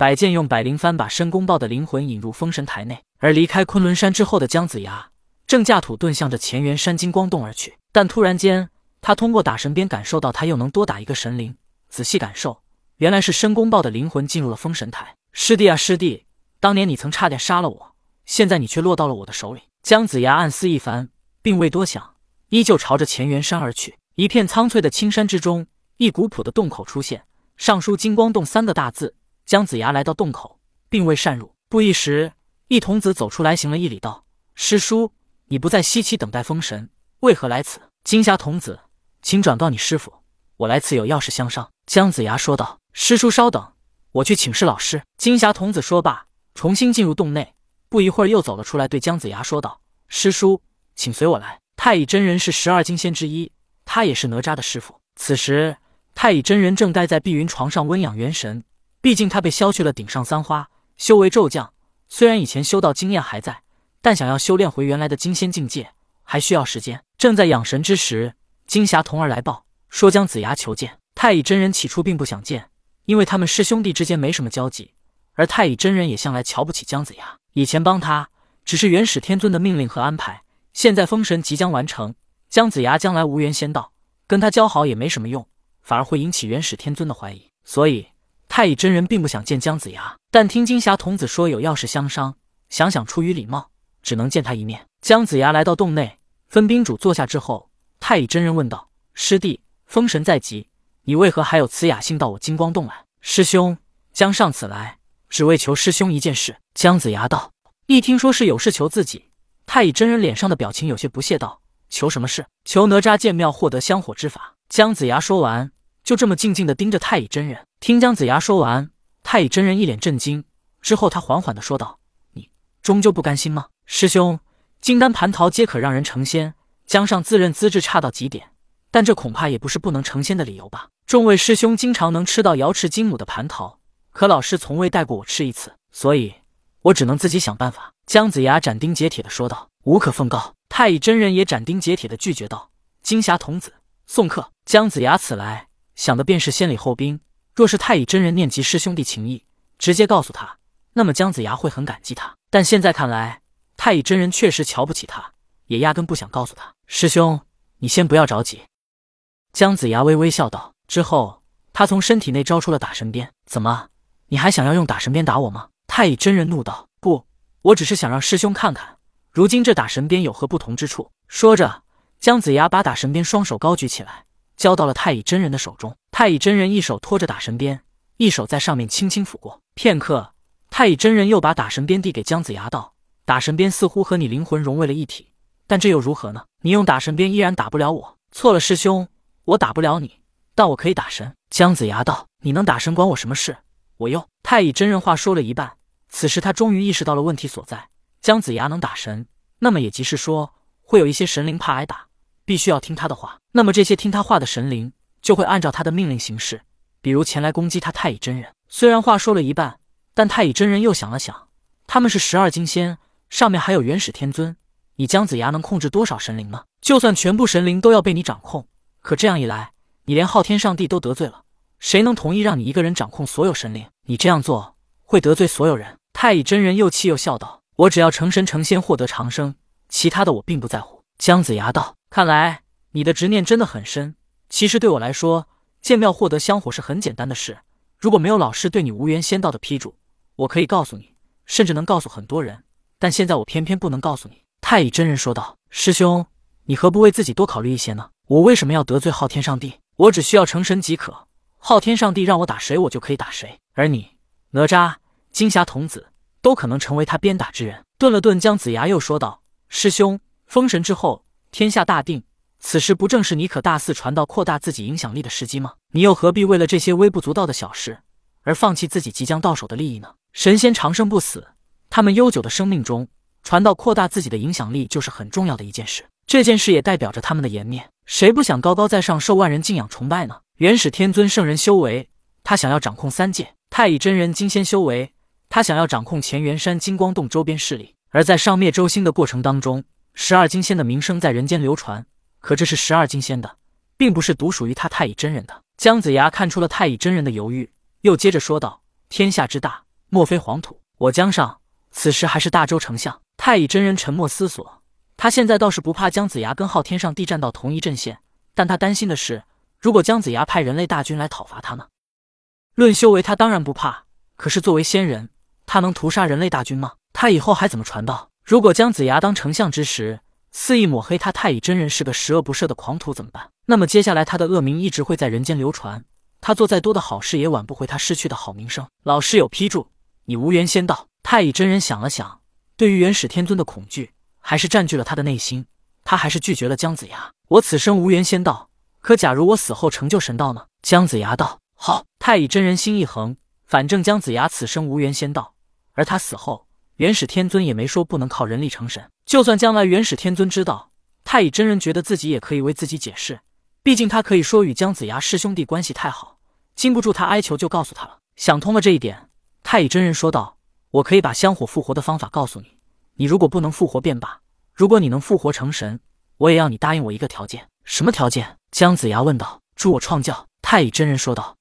百剑用百灵幡把申公豹的灵魂引入封神台内。而离开昆仑山之后的姜子牙，正驾土遁向着乾元山金光洞而去。但突然间，他通过打神鞭感受到，他又能多打一个神灵。仔细感受，原来是申公豹的灵魂进入了封神台。师弟啊，师弟，当年你曾差点杀了我，现在你却落到了我的手里。姜子牙暗思一番，并未多想，依旧朝着乾元山而去。一片苍翠的青山之中，一古朴的洞口出现，上书“金光洞”三个大字。姜子牙来到洞口，并未擅入。不一时。一童子走出来，行了一礼，道：“师叔，你不在西岐等待封神，为何来此？”金霞童子，请转告你师傅，我来此有要事相商。”姜子牙说道：“师叔稍等，我去请示老师。”金霞童子说罢，重新进入洞内。不一会儿，又走了出来，对姜子牙说道：“师叔，请随我来。太乙真人是十二金仙之一，他也是哪吒的师傅。”此时，太乙真人正待在碧云床上温养元神，毕竟他被削去了顶上三花，修为骤降。虽然以前修道经验还在，但想要修炼回原来的金仙境界，还需要时间。正在养神之时，金霞童儿来报说姜子牙求见。太乙真人起初并不想见，因为他们师兄弟之间没什么交集，而太乙真人也向来瞧不起姜子牙。以前帮他只是元始天尊的命令和安排，现在封神即将完成，姜子牙将来无缘仙道，跟他交好也没什么用，反而会引起元始天尊的怀疑，所以。太乙真人并不想见姜子牙，但听金霞童子说有要事相商，想想出于礼貌，只能见他一面。姜子牙来到洞内，分宾主坐下之后，太乙真人问道：“师弟，封神在即，你为何还有此雅兴到我金光洞来？”师兄将上此来，只为求师兄一件事。姜子牙道：“一听说是有事求自己，太乙真人脸上的表情有些不屑，道：‘求什么事？’求哪吒建庙获得香火之法。”姜子牙说完。就这么静静的盯着太乙真人。听姜子牙说完，太乙真人一脸震惊。之后他缓缓的说道：“你终究不甘心吗？师兄，金丹蟠桃皆可让人成仙。姜上自认资质差到极点，但这恐怕也不是不能成仙的理由吧？众位师兄经常能吃到瑶池金母的蟠桃，可老师从未带过我吃一次，所以我只能自己想办法。”姜子牙斩钉截铁的说道：“无可奉告。”太乙真人也斩钉截铁的拒绝道：“金霞童子送客。”姜子牙此来。想的便是先礼后兵。若是太乙真人念及师兄弟情谊，直接告诉他，那么姜子牙会很感激他。但现在看来，太乙真人确实瞧不起他，也压根不想告诉他。师兄，你先不要着急。姜子牙微微笑道。之后，他从身体内招出了打神鞭。怎么，你还想要用打神鞭打我吗？太乙真人怒道。不，我只是想让师兄看看，如今这打神鞭有何不同之处。说着，姜子牙把打神鞭双手高举起来。交到了太乙真人的手中，太乙真人一手托着打神鞭，一手在上面轻轻抚过。片刻，太乙真人又把打神鞭递给姜子牙，道：“打神鞭似乎和你灵魂融为了一体，但这又如何呢？你用打神鞭依然打不了我。错了，师兄，我打不了你，但我可以打神。”姜子牙道：“你能打神，管我什么事？我又……”太乙真人话说了一半，此时他终于意识到了问题所在。姜子牙能打神，那么也即是说，会有一些神灵怕挨打。必须要听他的话，那么这些听他话的神灵就会按照他的命令行事，比如前来攻击他太乙真人。虽然话说了一半，但太乙真人又想了想，他们是十二金仙，上面还有元始天尊，你姜子牙能控制多少神灵呢？就算全部神灵都要被你掌控，可这样一来，你连昊天上帝都得罪了，谁能同意让你一个人掌控所有神灵？你这样做会得罪所有人。太乙真人又气又笑道：“我只要成神成仙，获得长生，其他的我并不在乎。”姜子牙道：“看来你的执念真的很深。其实对我来说，建庙获得香火是很简单的事。如果没有老师对你无缘仙道的批注，我可以告诉你，甚至能告诉很多人。但现在我偏偏不能告诉你。”太乙真人说道：“师兄，你何不为自己多考虑一些呢？我为什么要得罪昊天上帝？我只需要成神即可。昊天上帝让我打谁，我就可以打谁。而你，哪吒、金霞童子都可能成为他鞭打之人。”顿了顿，姜子牙又说道：“师兄。”封神之后，天下大定，此时不正是你可大肆传道、扩大自己影响力的时机吗？你又何必为了这些微不足道的小事，而放弃自己即将到手的利益呢？神仙长生不死，他们悠久的生命中，传道、扩大自己的影响力就是很重要的一件事。这件事也代表着他们的颜面。谁不想高高在上，受万人敬仰崇拜呢？元始天尊圣人修为，他想要掌控三界；太乙真人金仙修为，他想要掌控乾元山金光洞周边势力。而在上灭周星的过程当中，十二金仙的名声在人间流传，可这是十二金仙的，并不是独属于他太乙真人的。姜子牙看出了太乙真人的犹豫，又接着说道：“天下之大，莫非黄土？我江上此时还是大周丞相。太乙真人沉默思索，他现在倒是不怕姜子牙跟昊天上帝站到同一阵线，但他担心的是，如果姜子牙派人类大军来讨伐他呢？论修为，他当然不怕，可是作为仙人，他能屠杀人类大军吗？他以后还怎么传道？如果姜子牙当丞相之时，肆意抹黑他太乙真人是个十恶不赦的狂徒怎么办？那么接下来他的恶名一直会在人间流传，他做再多的好事也挽不回他失去的好名声。老师有批注，你无缘仙道。太乙真人想了想。对于元始天尊的恐惧，还是占据了他的内心。他还是拒绝了姜子牙。我此生无缘仙道，可假如我死后成就神道呢？姜子牙道：“好。”太乙真人心一横，反正姜子牙此生无缘仙道，而他死后，元始天尊也没说不能靠人力成神。就算将来元始天尊知道，太乙真人觉得自己也可以为自己解释。毕竟他可以说与姜子牙师兄弟关系太好，经不住他哀求，就告诉他了。想通了这一点，太乙真人说道。我可以把香火复活的方法告诉你，你如果不能复活便罢，如果你能复活成神，我也要你答应我一个条件。什么条件？姜子牙问道。助我创教。太乙真人说道。